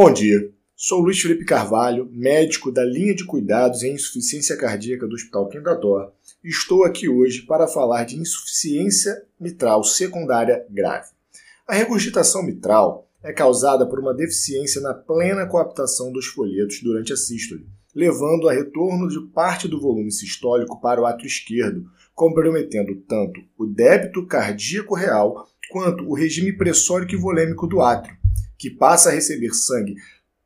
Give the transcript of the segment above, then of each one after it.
Bom dia, sou Luiz Felipe Carvalho, médico da linha de cuidados em insuficiência cardíaca do Hospital e estou aqui hoje para falar de insuficiência mitral secundária grave. A regurgitação mitral é causada por uma deficiência na plena coaptação dos folhetos durante a sístole, levando a retorno de parte do volume sistólico para o átrio esquerdo, comprometendo tanto o débito cardíaco real quanto o regime pressórico e volêmico do átrio, que passa a receber sangue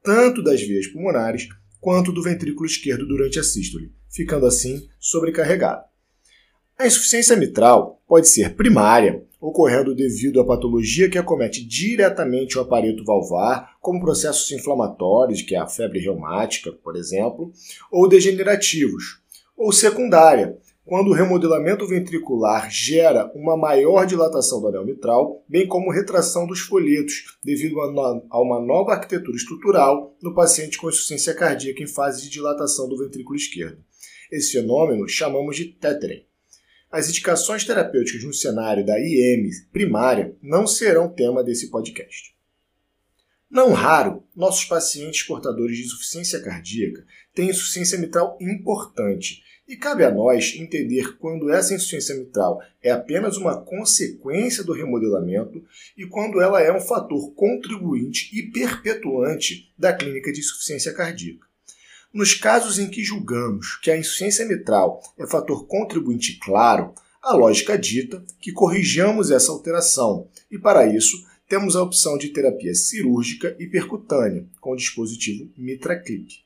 tanto das veias pulmonares quanto do ventrículo esquerdo durante a sístole, ficando assim sobrecarregado. A insuficiência mitral pode ser primária, ocorrendo devido à patologia que acomete diretamente o aparelho valvar, como processos inflamatórios, que é a febre reumática, por exemplo, ou degenerativos, ou secundária, quando o remodelamento ventricular gera uma maior dilatação do anel mitral, bem como retração dos folhetos, devido a uma nova arquitetura estrutural no paciente com insuficiência cardíaca em fase de dilatação do ventrículo esquerdo. Esse fenômeno chamamos de tethering. As indicações terapêuticas no cenário da IM primária não serão tema desse podcast. Não raro, nossos pacientes portadores de insuficiência cardíaca têm insuficiência mitral importante e cabe a nós entender quando essa insuficiência mitral é apenas uma consequência do remodelamento e quando ela é um fator contribuinte e perpetuante da clínica de insuficiência cardíaca. Nos casos em que julgamos que a insuficiência mitral é fator contribuinte claro, a lógica dita que corrijamos essa alteração e, para isso, temos a opção de terapia cirúrgica e percutânea com o dispositivo MitraClip.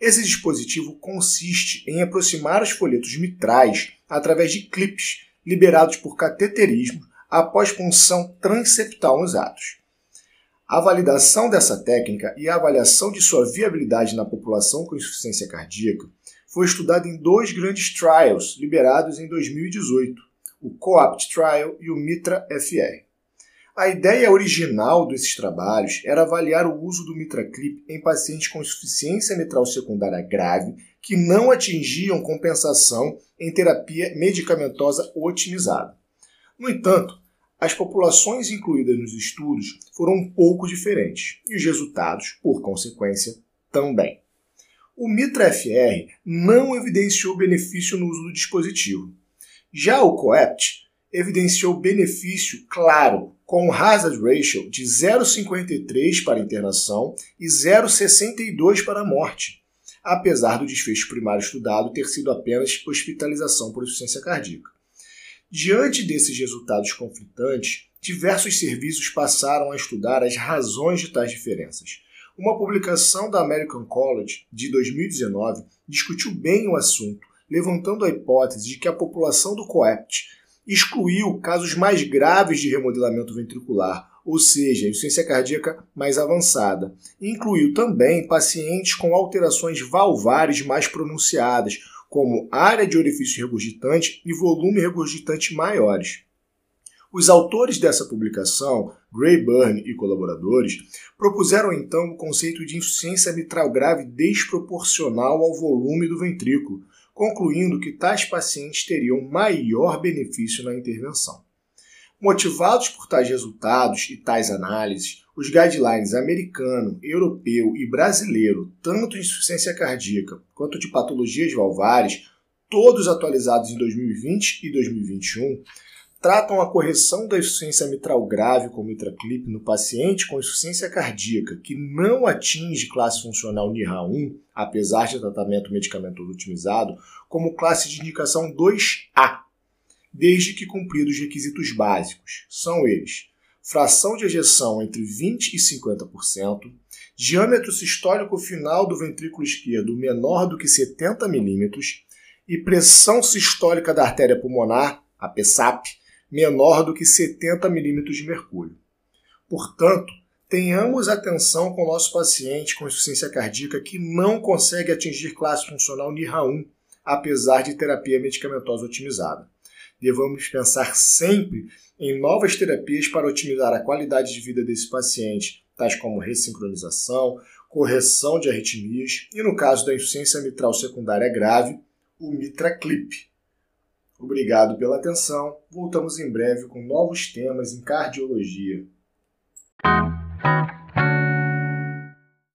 Esse dispositivo consiste em aproximar os folhetos mitrais através de clipes liberados por cateterismo após punção transeptal nos atos. A validação dessa técnica e a avaliação de sua viabilidade na população com insuficiência cardíaca foi estudada em dois grandes trials liberados em 2018, o COAPT Trial e o MITRA-FR. A ideia original desses trabalhos era avaliar o uso do MitraClip em pacientes com insuficiência mitral secundária grave que não atingiam compensação em terapia medicamentosa otimizada. No entanto, as populações incluídas nos estudos foram um pouco diferentes e os resultados, por consequência, também. O MITRA-FR não evidenciou benefício no uso do dispositivo. Já o COEPT evidenciou benefício claro com um hazard ratio de 0,53 para internação e 0,62 para morte, apesar do desfecho primário estudado ter sido apenas hospitalização por insuficiência cardíaca. Diante desses resultados conflitantes, diversos serviços passaram a estudar as razões de tais diferenças. Uma publicação da American College de 2019 discutiu bem o assunto, levantando a hipótese de que a população do COEPT excluiu casos mais graves de remodelamento ventricular, ou seja, insuficiência cardíaca mais avançada. Incluiu também pacientes com alterações valvares mais pronunciadas, como área de orifício regurgitante e volume regurgitante maiores. Os autores dessa publicação, Gray Byrne e colaboradores, propuseram então o conceito de insuficiência mitral grave desproporcional ao volume do ventrículo, concluindo que tais pacientes teriam maior benefício na intervenção. Motivados por tais resultados e tais análises, os guidelines americano, europeu e brasileiro, tanto de insuficiência cardíaca quanto de patologias valvares, todos atualizados em 2020 e 2021, tratam a correção da insuficiência mitral grave com mitraclip no paciente com insuficiência cardíaca que não atinge classe funcional NIRA1, apesar de tratamento medicamentoso otimizado, como classe de indicação 2A, desde que cumpridos os requisitos básicos. São eles: fração de ejeção entre 20 e 50%, diâmetro sistólico final do ventrículo esquerdo menor do que 70 milímetros e pressão sistólica da artéria pulmonar, a PSAP, menor do que 70 milímetros de mercúrio. Portanto, tenhamos atenção com o nosso paciente com insuficiência cardíaca que não consegue atingir classe funcional NIRA1, apesar de terapia medicamentosa otimizada. Devamos pensar sempre em novas terapias para otimizar a qualidade de vida desse paciente, tais como ressincronização, correção de arritmias e, no caso da insuficiência mitral secundária grave, o MitraClip, Obrigado pela atenção. Voltamos em breve com novos temas em cardiologia.